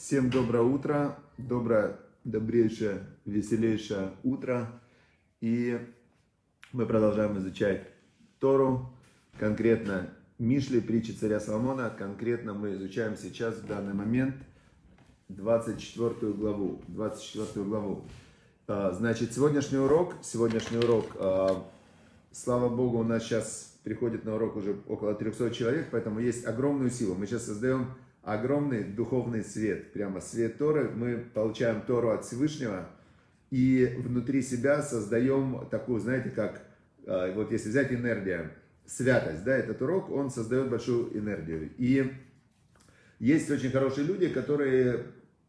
Всем доброе утро, доброе, добрейшее, веселейшее утро. И мы продолжаем изучать Тору, конкретно Мишли, притчи царя Соломона. Конкретно мы изучаем сейчас, в данный момент, 24 главу. 24 главу. А, значит, сегодняшний урок, сегодняшний урок, а, слава Богу, у нас сейчас приходит на урок уже около 300 человек, поэтому есть огромную силу. Мы сейчас создаем огромный духовный свет, прямо свет Торы. Мы получаем Тору от Всевышнего и внутри себя создаем такую, знаете, как, а, вот если взять энергия, святость, да, этот урок, он создает большую энергию. И есть очень хорошие люди, которые,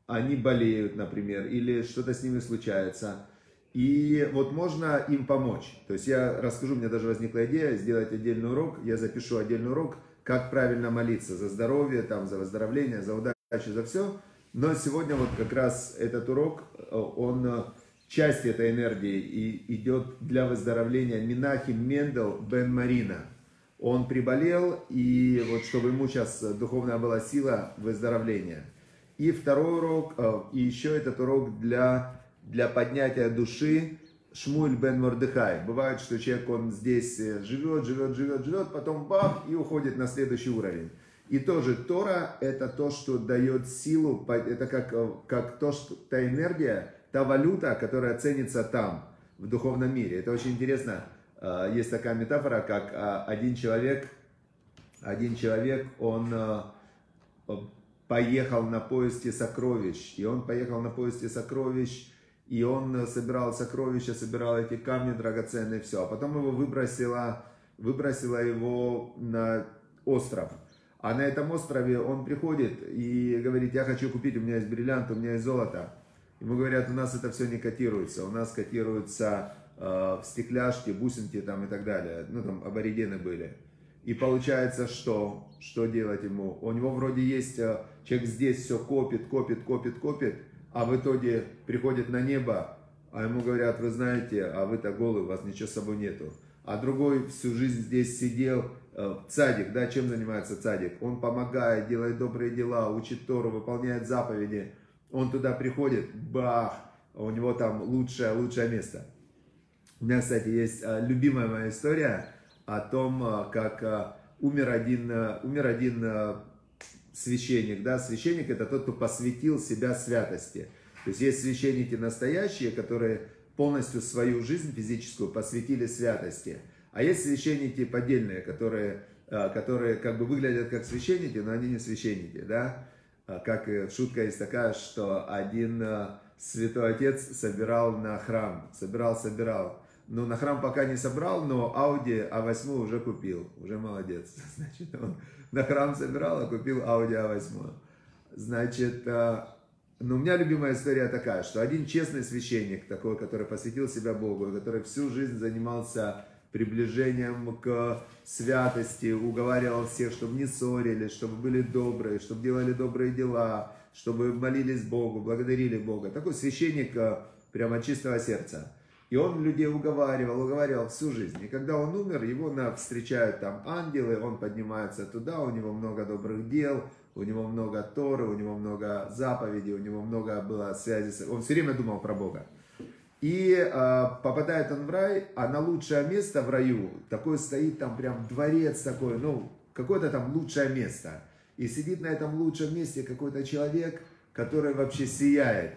они болеют, например, или что-то с ними случается. И вот можно им помочь. То есть я расскажу, у меня даже возникла идея сделать отдельный урок, я запишу отдельный урок, как правильно молиться за здоровье, там, за выздоровление, за удачу, за все. Но сегодня вот как раз этот урок, он часть этой энергии и идет для выздоровления Минахим Мендел Бен Марина. Он приболел, и вот чтобы ему сейчас духовная была сила выздоровления. И второй урок, и еще этот урок для, для поднятия души, Шмуль бен Мордыхай. Бывает, что человек, он здесь э, живет, живет, живет, живет, потом бах, и уходит на следующий уровень. И тоже Тора – это то, что дает силу, это как, э, как то, что, та энергия, та валюта, которая ценится там, в духовном мире. Это очень интересно. Э, есть такая метафора, как один человек, один человек, он поехал на поиске сокровищ. И он поехал на поиске сокровищ, и он собирал сокровища, собирал эти камни драгоценные, все. А потом его выбросило, выбросило его на остров. А на этом острове он приходит и говорит, я хочу купить, у меня есть бриллиант, у меня есть золото. Ему говорят, у нас это все не котируется, у нас котируются э, в стекляшке, бусинки там и так далее. Ну там аборигены были. И получается, что? Что делать ему? У него вроде есть, э, человек здесь все копит, копит, копит, копит а в итоге приходит на небо, а ему говорят, вы знаете, а вы-то голый, у вас ничего с собой нету. А другой всю жизнь здесь сидел, э, цадик, да, чем занимается цадик? Он помогает, делает добрые дела, учит Тору, выполняет заповеди. Он туда приходит, бах, у него там лучшее, лучшее место. У меня, кстати, есть э, любимая моя история о том, э, как умер один, умер один священник, да, священник это тот, кто посвятил себя святости. То есть есть священники настоящие, которые полностью свою жизнь физическую посвятили святости. А есть священники поддельные, которые, а, которые как бы выглядят как священники, но они не священники, да. А, как шутка есть такая, что один а, святой отец собирал на храм, собирал, собирал. Ну, на храм пока не собрал, но Audi A8 уже купил, уже молодец. Значит, он на храм собирал, а купил Audi A8. Значит, э, ну, у меня любимая история такая, что один честный священник, такой, который посвятил себя Богу, который всю жизнь занимался приближением к святости, уговаривал всех, чтобы не ссорились, чтобы были добрые, чтобы делали добрые дела, чтобы молились Богу, благодарили Бога. Такой священник э, прямо чистого сердца. И он людей уговаривал, уговаривал всю жизнь. И когда он умер, его встречают там ангелы, он поднимается туда, у него много добрых дел, у него много Торы, у него много заповедей, у него много было связи. С... Он все время думал про Бога. И э, попадает он в рай, а на лучшее место в раю, такой стоит там прям дворец такой, ну, какое-то там лучшее место. И сидит на этом лучшем месте какой-то человек, который вообще сияет.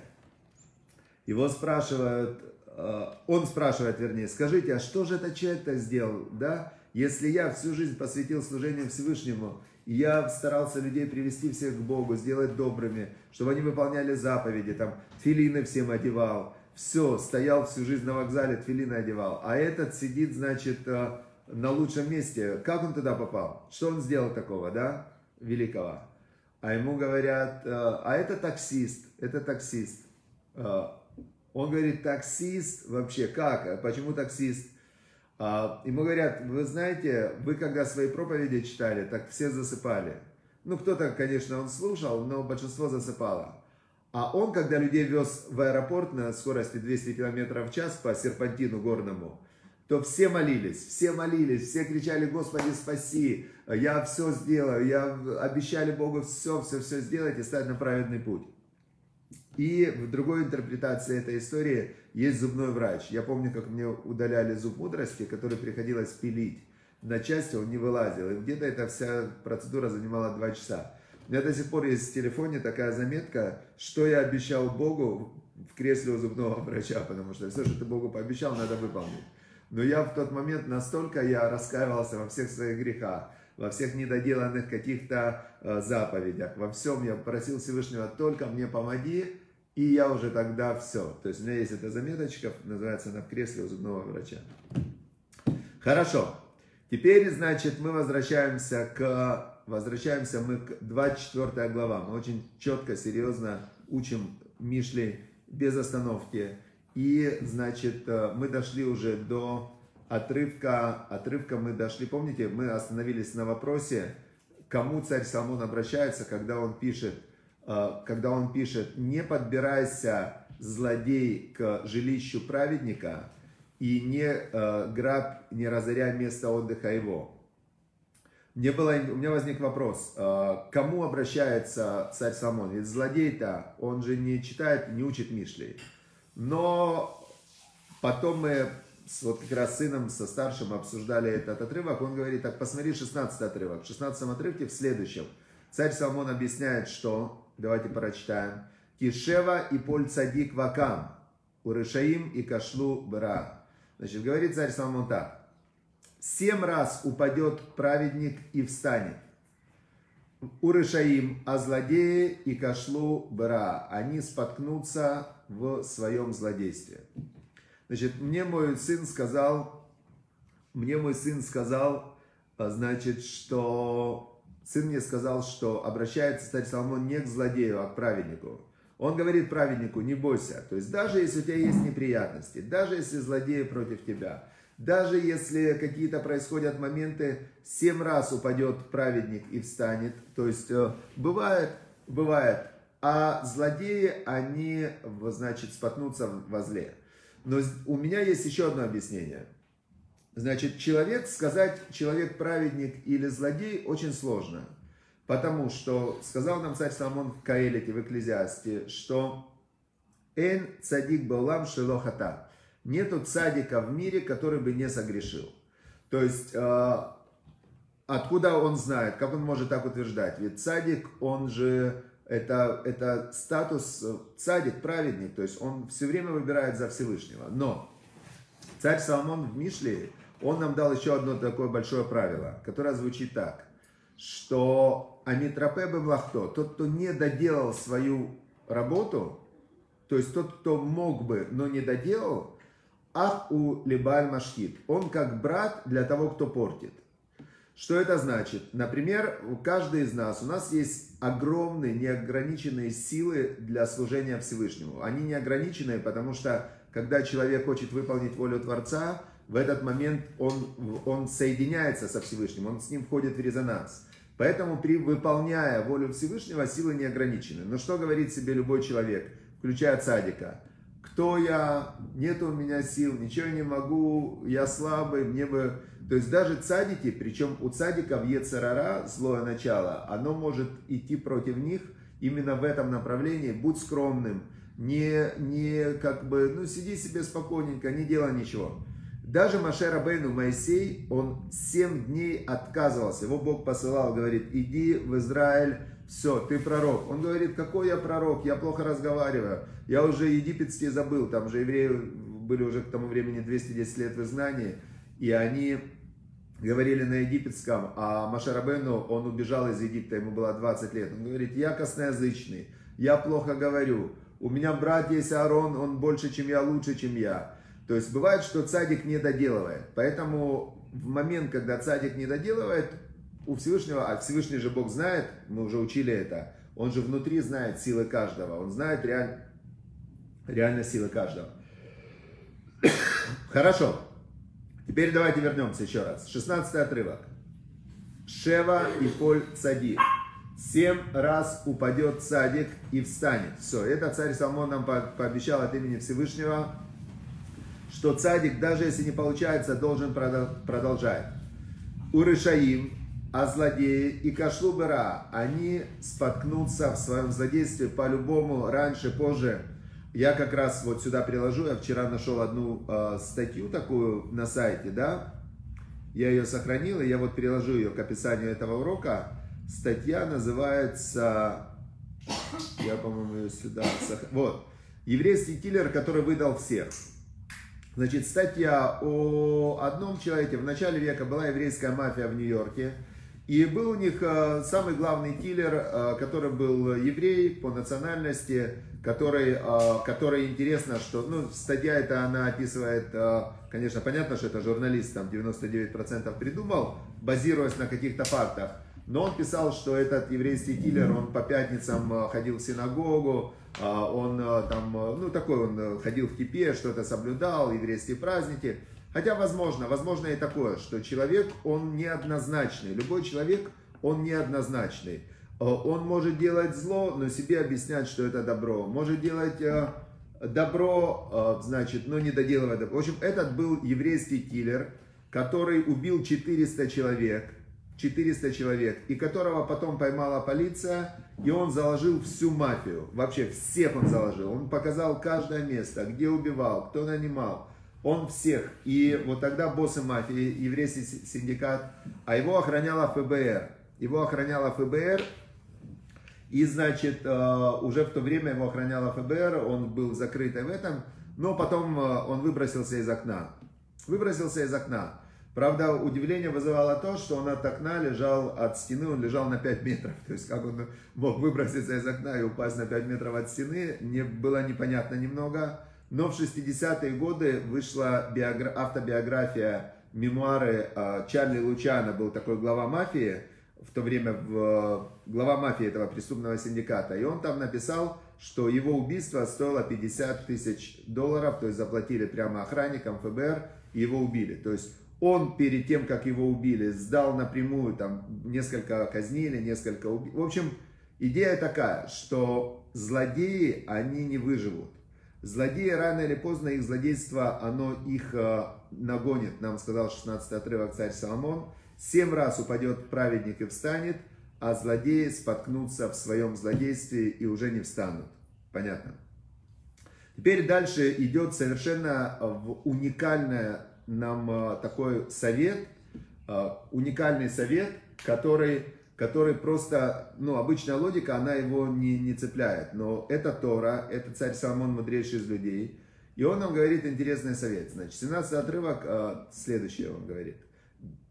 Его спрашивают, он спрашивает, вернее, скажите, а что же этот человек-то сделал, да? Если я всю жизнь посвятил служению Всевышнему, я старался людей привести всех к Богу, сделать добрыми, чтобы они выполняли заповеди, там, филины всем одевал, все, стоял всю жизнь на вокзале, тфилины одевал, а этот сидит, значит, э, на лучшем месте. Как он туда попал? Что он сделал такого, да, великого? А ему говорят, э, а это таксист, это таксист. Он говорит, таксист, вообще как, а почему таксист? А, ему говорят, вы знаете, вы когда свои проповеди читали, так все засыпали. Ну, кто-то, конечно, он слушал, но большинство засыпало. А он, когда людей вез в аэропорт на скорости 200 км в час по серпантину горному, то все молились, все молились, все кричали, Господи, спаси, я все сделаю, я обещали Богу все, все, все сделать и стать на праведный путь. И в другой интерпретации этой истории есть зубной врач. Я помню, как мне удаляли зуб мудрости, который приходилось пилить. На части он не вылазил. И где-то эта вся процедура занимала два часа. У меня до сих пор есть в телефоне такая заметка, что я обещал Богу в кресле у зубного врача, потому что все, что ты Богу пообещал, надо выполнить. Но я в тот момент настолько я раскаивался во всех своих грехах, во всех недоделанных каких-то э, заповедях, во всем я просил Всевышнего, только мне помоги, и я уже тогда все. То есть у меня есть эта заметочка, называется она в кресле у зубного врача. Хорошо. Теперь, значит, мы возвращаемся к, возвращаемся мы к 24 глава. Мы очень четко, серьезно учим Мишли без остановки. И, значит, э, мы дошли уже до отрывка, отрывка мы дошли, помните, мы остановились на вопросе, кому царь Соломон обращается, когда он пишет, когда он пишет, не подбирайся, злодей, к жилищу праведника, и не э, граб, не разоряй место отдыха его. Мне было, у меня возник вопрос, э, кому обращается царь Соломон? Ведь злодей-то, он же не читает, не учит Мишлей. Но потом мы с, вот как раз сыном, со старшим обсуждали этот отрывок. Он говорит, так посмотри 16 отрывок. В 16 отрывке в следующем. Царь Соломон объясняет, что, давайте прочитаем. Кишева и поль цадик вакам, урышаим и кашлу бра. Значит, говорит царь Соломон так. Семь раз упадет праведник и встанет. Урышаим, а злодеи и кашлу бра. Они споткнутся в своем злодействе. Значит, мне мой сын сказал, мне мой сын сказал, а, значит, что сын мне сказал, что обращается царь Соломон не к злодею, а к праведнику. Он говорит праведнику, не бойся. То есть даже если у тебя есть неприятности, даже если злодеи против тебя, даже если какие-то происходят моменты, семь раз упадет праведник и встанет. То есть э, бывает, бывает, а злодеи, они, значит, споткнутся во зле. Но у меня есть еще одно объяснение. Значит, человек, сказать человек праведник или злодей очень сложно. Потому что сказал нам царь Соломон в Каэлите, в Экклезиасте, что «Эн цадик баулам шелохата». Нету цадика в мире, который бы не согрешил. То есть, э, откуда он знает, как он может так утверждать? Ведь цадик, он же это, это статус э, цадик, праведник, то есть он все время выбирает за Всевышнего. Но царь Соломон в Мишле, он нам дал еще одно такое большое правило, которое звучит так, что Амитропе Бемлахто, тот, кто не доделал свою работу, то есть тот, кто мог бы, но не доделал, ах у Либаль Машхит, он как брат для того, кто портит. Что это значит? Например, у каждого из нас, у нас есть огромные, неограниченные силы для служения Всевышнему. Они неограниченные, потому что когда человек хочет выполнить волю Творца, в этот момент он, он соединяется со Всевышним, он с ним входит в резонанс. Поэтому, при выполняя волю Всевышнего, силы не ограничены. Но что говорит себе любой человек, включая цадика? Кто я? Нет у меня сил, ничего не могу, я слабый, мне бы то есть даже цадики, причем у цадиков Ецарара, злое начало, оно может идти против них именно в этом направлении. Будь скромным, не, не как бы, ну сиди себе спокойненько, не делай ничего. Даже Машера Бейну Моисей, он 7 дней отказывался. Его Бог посылал, говорит, иди в Израиль, все, ты пророк. Он говорит, какой я пророк, я плохо разговариваю. Я уже египетский забыл, там же евреи были уже к тому времени 210 лет в изгнании. И они говорили на египетском, а Машарабену, он убежал из Египта, ему было 20 лет. Он говорит, я косноязычный, я плохо говорю, у меня брат есть Аарон, он больше, чем я, лучше, чем я. То есть бывает, что цадик не доделывает. Поэтому в момент, когда цадик не доделывает, у Всевышнего, а Всевышний же Бог знает, мы уже учили это, он же внутри знает силы каждого, он знает реаль, реально силы каждого. Хорошо. Теперь давайте вернемся еще раз. 16 отрывок. Шева и Поль Цадик. Семь раз упадет цадик и встанет. Все, это царь Соломон нам пообещал от имени Всевышнего, что цадик, даже если не получается, должен продолжать. Урышаим, а злодеи и кашлубера, они споткнутся в своем злодействе по-любому, раньше, позже. Я как раз вот сюда приложу, я вчера нашел одну э, статью такую на сайте, да, я ее сохранил, и я вот приложу ее к описанию этого урока. Статья называется, я, по-моему, ее сюда, вот, еврейский киллер, который выдал всех. Значит, статья о одном человеке. В начале века была еврейская мафия в Нью-Йорке. И был у них э, самый главный киллер, э, который был еврей по национальности, который, э, который интересно, что, ну, статья эта, она описывает, конечно, понятно, что это журналист, там 99% придумал, базируясь на каких-то фактах. Но он писал, что этот еврейский киллер, он по пятницам ходил в синагогу, он там, ну, такой, он ходил в кипе, что-то соблюдал, еврейские праздники. Хотя возможно, возможно и такое, что человек, он неоднозначный. Любой человек, он неоднозначный. Э, он может делать зло, но себе объяснять, что это добро. Может делать э, добро, э, значит, но не доделывать добро. В общем, этот был еврейский киллер, который убил 400 человек. 400 человек, и которого потом поймала полиция, и он заложил всю мафию. Вообще всех он заложил. Он показал каждое место, где убивал, кто нанимал он всех. И вот тогда боссы мафии, еврейский синдикат, а его охраняла ФБР. Его охраняла ФБР, и, значит, э, уже в то время его охраняла ФБР, он был закрытый в этом, но потом э, он выбросился из окна. Выбросился из окна. Правда, удивление вызывало то, что он от окна лежал, от стены он лежал на 5 метров. То есть, как он мог выброситься из окна и упасть на 5 метров от стены, не, было непонятно немного. Но в 60-е годы вышла биогра... автобиография, мемуары а, Чарли Лучана, был такой глава мафии, в то время в... глава мафии этого преступного синдиката. И он там написал, что его убийство стоило 50 тысяч долларов, то есть заплатили прямо охранникам ФБР, и его убили. То есть он перед тем, как его убили, сдал напрямую, там несколько казнили, несколько убили. В общем, идея такая, что злодеи, они не выживут. Злодеи рано или поздно, их злодейство, оно их э, нагонит. Нам сказал 16 отрывок царь Соломон. Семь раз упадет праведник и встанет, а злодеи споткнутся в своем злодействе и уже не встанут. Понятно? Теперь дальше идет совершенно уникальный нам э, такой совет, э, уникальный совет, который который просто, ну, обычная логика, она его не, не цепляет. Но это Тора, это царь Соломон, мудрейший из людей. И он нам говорит интересный совет. Значит, 17 отрывок, э, следующее он говорит.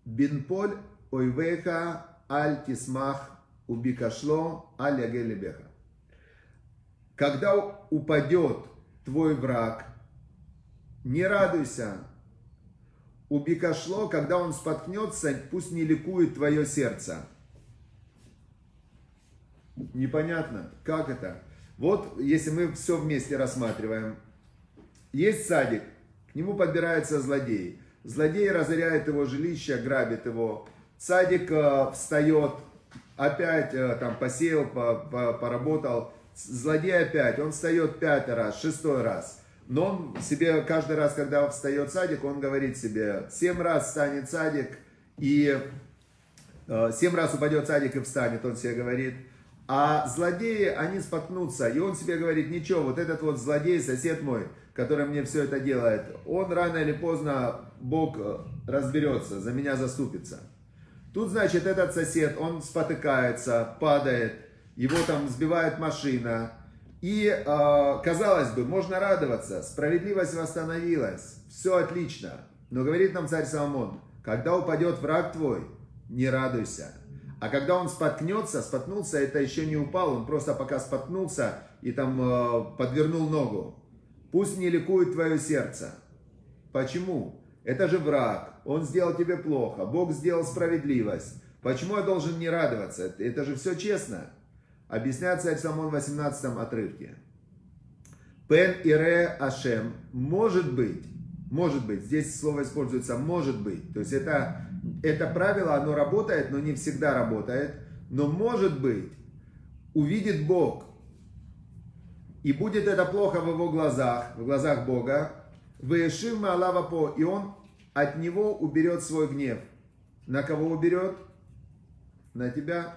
Бинполь ойвеха аль тисмах убикашло аль ягелебеха. Когда упадет твой враг, не радуйся. Убикашло, когда он споткнется, пусть не ликует твое сердце. Непонятно, как это? Вот, если мы все вместе рассматриваем. Есть садик, к нему подбирается злодей. Злодей разоряет его жилище, грабит его. Садик э, встает, опять э, там посеял, по, по, поработал. Злодей опять, он встает пятый раз, шестой раз. Но он себе каждый раз, когда встает садик, он говорит себе, семь раз встанет садик, и э, семь раз упадет садик и встанет, он себе говорит. А злодеи, они споткнутся. И он себе говорит, ничего, вот этот вот злодей, сосед мой, который мне все это делает, он рано или поздно, Бог э, разберется, за меня заступится. Тут, значит, этот сосед, он спотыкается, падает, его там сбивает машина. И, э, казалось бы, можно радоваться, справедливость восстановилась, все отлично. Но говорит нам царь Соломон, когда упадет враг твой, не радуйся, а когда он споткнется, споткнулся, это еще не упал, он просто пока споткнулся и там э, подвернул ногу. Пусть не ликует твое сердце. Почему? Это же враг, он сделал тебе плохо, Бог сделал справедливость. Почему я должен не радоваться? Это же все честно. Объясняет царь Самон в 18 отрывке. Пен ире ашем, может быть, может быть, здесь слово используется может быть. То есть это, это правило, оно работает, но не всегда работает. Но может быть, увидит Бог, и будет это плохо в его глазах, в глазах Бога, Вешив Маалава по, и он от него уберет свой гнев. На кого уберет? на тебя.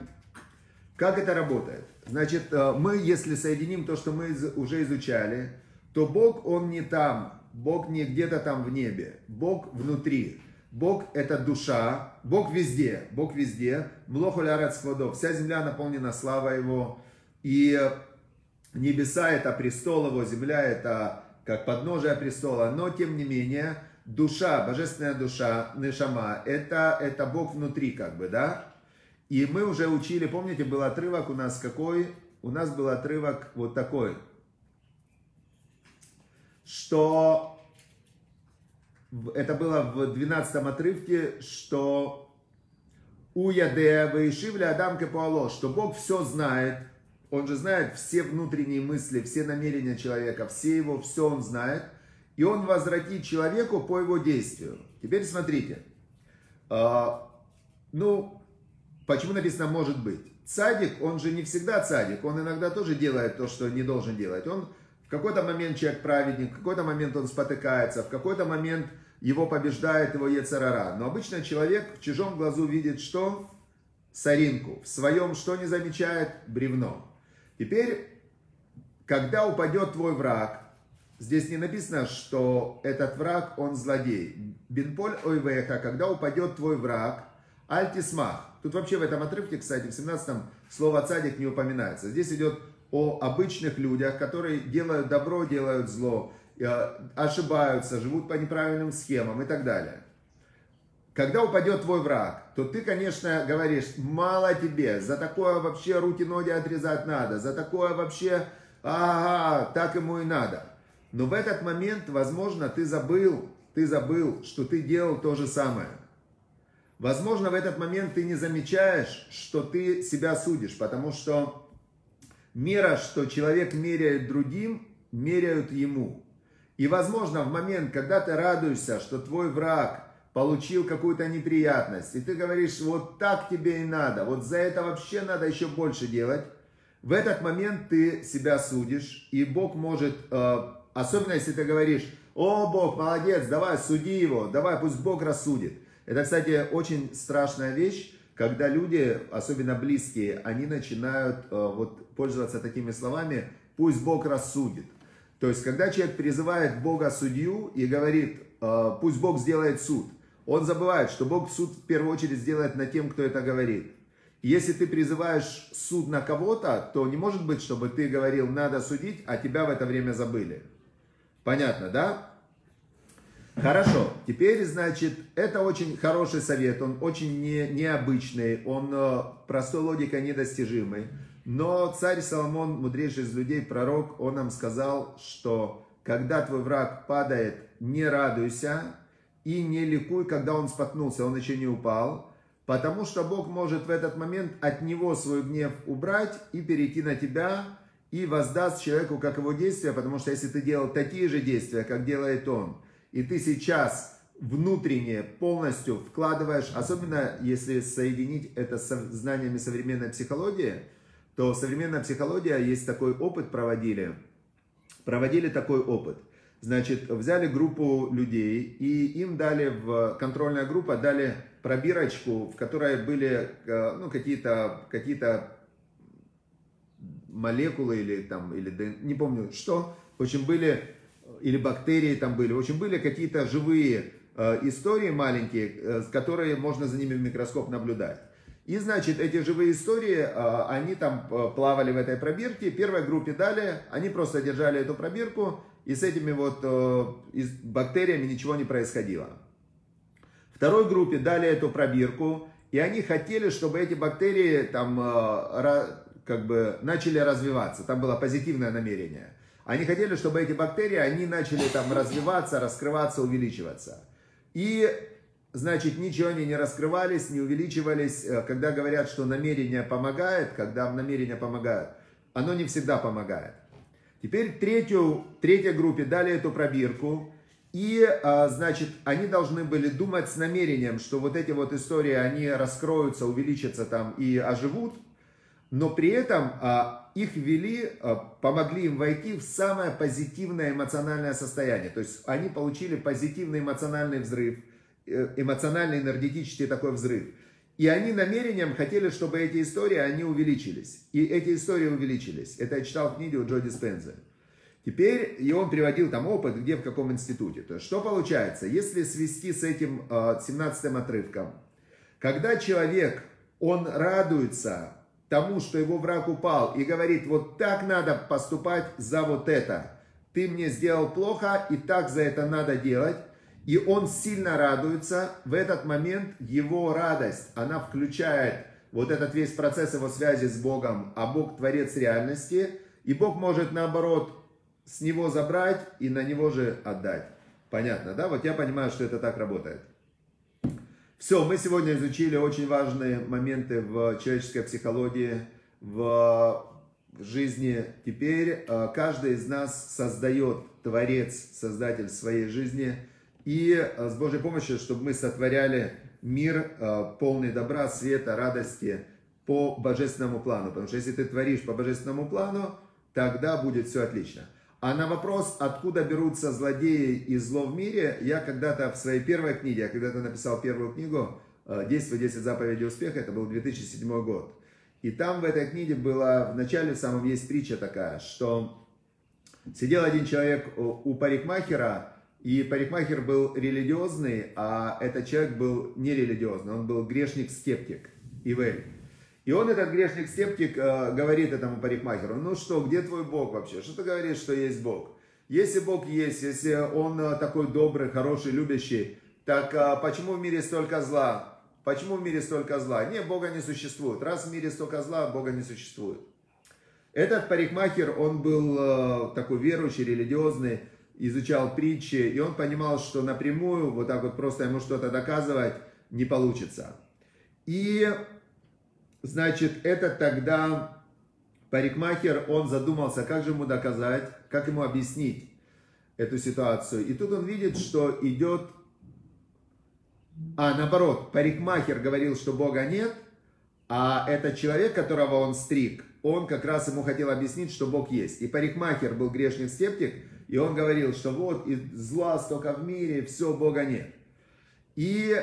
Как это работает? Значит, э, мы, если соединим то, что мы уже изучали, то Бог, Он не там, Бог не где-то там в небе, Бог внутри. Бог это душа, Бог везде, Бог везде. Млохуля складов, вся земля наполнена славой Его. И небеса это престол Его, земля это как подножие престола. Но тем не менее, душа, божественная душа, нешама, это, это Бог внутри как бы, да? И мы уже учили, помните, был отрывок у нас какой? У нас был отрывок вот такой, что это было в 12 отрывке, что у Ядея Ваишивля Адам Капуало, что Бог все знает, Он же знает все внутренние мысли, все намерения человека, все его, все Он знает, и Он возвратит человеку по его действию. Теперь смотрите, а, ну, почему написано «может быть»? Цадик, он же не всегда цадик, он иногда тоже делает то, что не должен делать. Он в какой-то момент человек праведник, в какой-то момент он спотыкается, в какой-то момент его побеждает его Ецарара. Но обычно человек в чужом глазу видит что? Соринку. В своем что не замечает? Бревно. Теперь, когда упадет твой враг, здесь не написано, что этот враг, он злодей. Бенполь ойвеха, когда упадет твой враг, альтисмах. Тут вообще в этом отрывке, кстати, в 17-м слово цадик не упоминается. Здесь идет о обычных людях, которые делают добро, делают зло, э, ошибаются, живут по неправильным схемам и так далее. Когда упадет твой враг, то ты, конечно, говоришь, мало тебе, за такое вообще руки-ноги отрезать надо, за такое вообще, ага, так ему и надо. Но в этот момент, возможно, ты забыл, ты забыл, что ты делал то же самое. Возможно, в этот момент ты не замечаешь, что ты себя судишь, потому что мера, что человек меряет другим, меряют ему. И возможно в момент, когда ты радуешься, что твой враг получил какую-то неприятность, и ты говоришь, вот так тебе и надо, вот за это вообще надо еще больше делать, в этот момент ты себя судишь, и Бог может, э, особенно если ты говоришь, о Бог, молодец, давай, суди его, давай, пусть Бог рассудит. Это, кстати, очень страшная вещь, когда люди, особенно близкие, они начинают э, вот, пользоваться такими словами, пусть Бог рассудит. То есть, когда человек призывает Бога судью и говорит, э, пусть Бог сделает суд, он забывает, что Бог суд в первую очередь сделает над тем, кто это говорит. Если ты призываешь суд на кого-то, то не может быть, чтобы ты говорил, надо судить, а тебя в это время забыли. Понятно, да? Хорошо, теперь, значит, это очень хороший совет, он очень не, необычный, он э, простой логикой недостижимый. Но царь Соломон, мудрейший из людей, пророк, он нам сказал, что когда твой враг падает, не радуйся и не ликуй, когда он споткнулся, он еще не упал, потому что Бог может в этот момент от него свой гнев убрать и перейти на тебя, и воздаст человеку как его действия, потому что если ты делал такие же действия, как делает он, и ты сейчас внутренне полностью вкладываешь, особенно если соединить это с знаниями современной психологии, то современная психология есть такой опыт проводили, проводили такой опыт. Значит, взяли группу людей и им дали в контрольная группа дали пробирочку, в которой были э, ну, какие-то какие-то молекулы или там или не помню что, в общем были или бактерии там были. В общем, были какие-то живые э, истории маленькие, э, которые можно за ними в микроскоп наблюдать. И, значит, эти живые истории, э, они там плавали в этой пробирке. Первой группе дали, они просто держали эту пробирку, и с этими вот бактериями ничего не происходило. Второй группе дали эту пробирку, и они хотели, чтобы эти бактерии там как бы начали развиваться. Там было позитивное намерение. Они хотели, чтобы эти бактерии, они начали там развиваться, раскрываться, увеличиваться. И, значит, ничего они не раскрывались, не увеличивались. Э, когда говорят, что намерение помогает, когда намерение помогает, оно не всегда помогает. Теперь третью, третьей группе дали эту пробирку, и, а, значит, они должны были думать с намерением, что вот эти вот истории, они раскроются, увеличатся там и оживут, но при этом а, их ввели, э, помогли им войти в самое позитивное эмоциональное состояние. То есть они получили позитивный эмоциональный взрыв, э, эмоциональный энергетический такой взрыв. И они намерением хотели, чтобы эти истории, они увеличились. И эти истории увеличились. Это я читал в книге у Джо Диспенза. Теперь, и он приводил там опыт, где, в каком институте. То есть, что получается, если свести с этим 17 отрывком, когда человек, он радуется тому, что его враг упал, и говорит, вот так надо поступать за вот это. Ты мне сделал плохо, и так за это надо делать и он сильно радуется, в этот момент его радость, она включает вот этот весь процесс его связи с Богом, а Бог творец реальности, и Бог может наоборот с него забрать и на него же отдать. Понятно, да? Вот я понимаю, что это так работает. Все, мы сегодня изучили очень важные моменты в человеческой психологии, в жизни. Теперь э, каждый из нас создает, творец, создатель своей жизни – и э, с Божьей помощью, чтобы мы сотворяли мир э, полный добра, света, радости по божественному плану. Потому что если ты творишь по божественному плану, тогда будет все отлично. А на вопрос, откуда берутся злодеи и зло в мире, я когда-то в своей первой книге, я когда-то написал первую книгу «Действие 10 заповедей успеха», это был 2007 год. И там в этой книге была, в начале в самом есть притча такая, что сидел один человек у парикмахера, и парикмахер был религиозный, а этот человек был нерелигиозный. Он был грешник-скептик, Ивель. И он, этот грешник-скептик, э, говорит этому парикмахеру, ну что, где твой Бог вообще? Что ты говоришь, что есть Бог? Если Бог есть, если Он э, такой добрый, хороший, любящий, так э, почему в мире столько зла? Почему в мире столько зла? Не, Бога не существует. Раз в мире столько зла, Бога не существует. Этот парикмахер, он был такой верующий, религиозный, изучал притчи, и он понимал, что напрямую, вот так вот просто ему что-то доказывать не получится. И, значит, это тогда парикмахер, он задумался, как же ему доказать, как ему объяснить эту ситуацию. И тут он видит, что идет, а наоборот, парикмахер говорил, что Бога нет, а этот человек, которого он стриг, он как раз ему хотел объяснить, что Бог есть. И парикмахер был грешник-скептик, и он говорил, что вот и зла столько в мире, все, Бога нет. И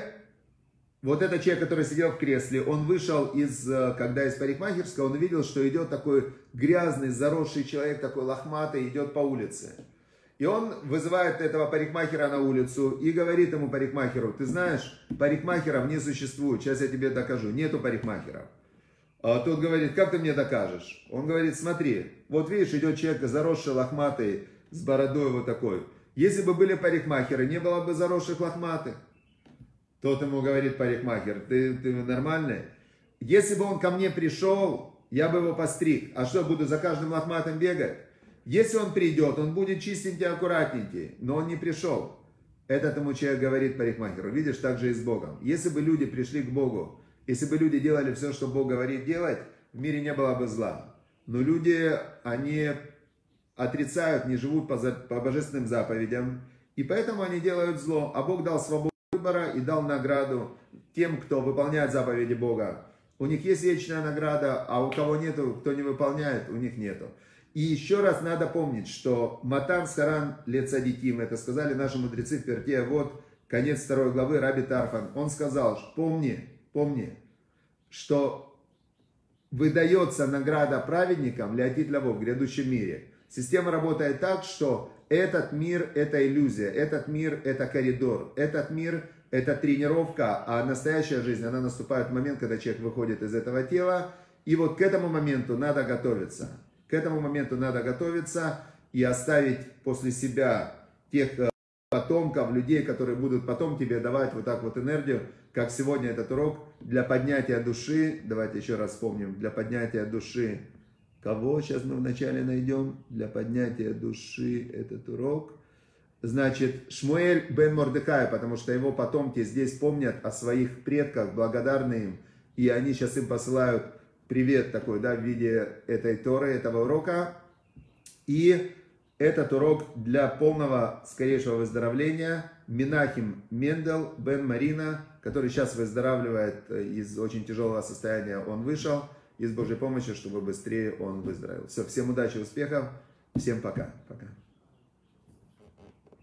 вот этот человек, который сидел в кресле, он вышел из, э, когда из парикмахерского, он увидел, что идет такой грязный, заросший человек, такой лохматый, идет по улице. И он вызывает этого парикмахера на улицу и говорит ему парикмахеру, ты знаешь, парикмахеров не существует, сейчас я тебе докажу, нету парикмахеров. А тот говорит, как ты мне докажешь? Он говорит, смотри, вот видишь, идет человек заросший, лохматый, с бородой вот такой. Если бы были парикмахеры, не было бы заросших лохматых. Тот ему говорит, парикмахер, ты, ты нормальный? Если бы он ко мне пришел, я бы его постриг. А что, буду за каждым лохматым бегать? Если он придет, он будет чистенький, аккуратненький, но он не пришел. Этот ему человек говорит парикмахеру, видишь, так же и с Богом. Если бы люди пришли к Богу, если бы люди делали все, что Бог говорит делать, в мире не было бы зла. Но люди, они отрицают, не живут по, по божественным заповедям, и поэтому они делают зло. А Бог дал свободу выбора и дал награду тем, кто выполняет заповеди Бога. У них есть вечная награда, а у кого нету, кто не выполняет, у них нету. И еще раз надо помнить, что Матан Саран Лецадитим, это сказали наши мудрецы в Перте, вот конец второй главы, Раби Тарфан, он сказал, помни, помни, что выдается награда праведникам, леотит лавов, в грядущем мире – Система работает так, что этот мир – это иллюзия, этот мир – это коридор, этот мир – это тренировка, а настоящая жизнь, она наступает в момент, когда человек выходит из этого тела, и вот к этому моменту надо готовиться. К этому моменту надо готовиться и оставить после себя тех э, потомков, людей, которые будут потом тебе давать вот так вот энергию, как сегодня этот урок, для поднятия души, давайте еще раз вспомним, для поднятия души Кого сейчас мы вначале найдем для поднятия души этот урок? Значит, Шмуэль бен Мордыхай, потому что его потомки здесь помнят о своих предках, благодарны им, и они сейчас им посылают привет такой, да, в виде этой Торы, этого урока. И этот урок для полного, скорейшего выздоровления Минахим Мендел бен Марина, который сейчас выздоравливает из очень тяжелого состояния, он вышел – и с Божьей помощью, чтобы быстрее он выздоровел. Все, всем удачи, успехов, всем пока. Пока.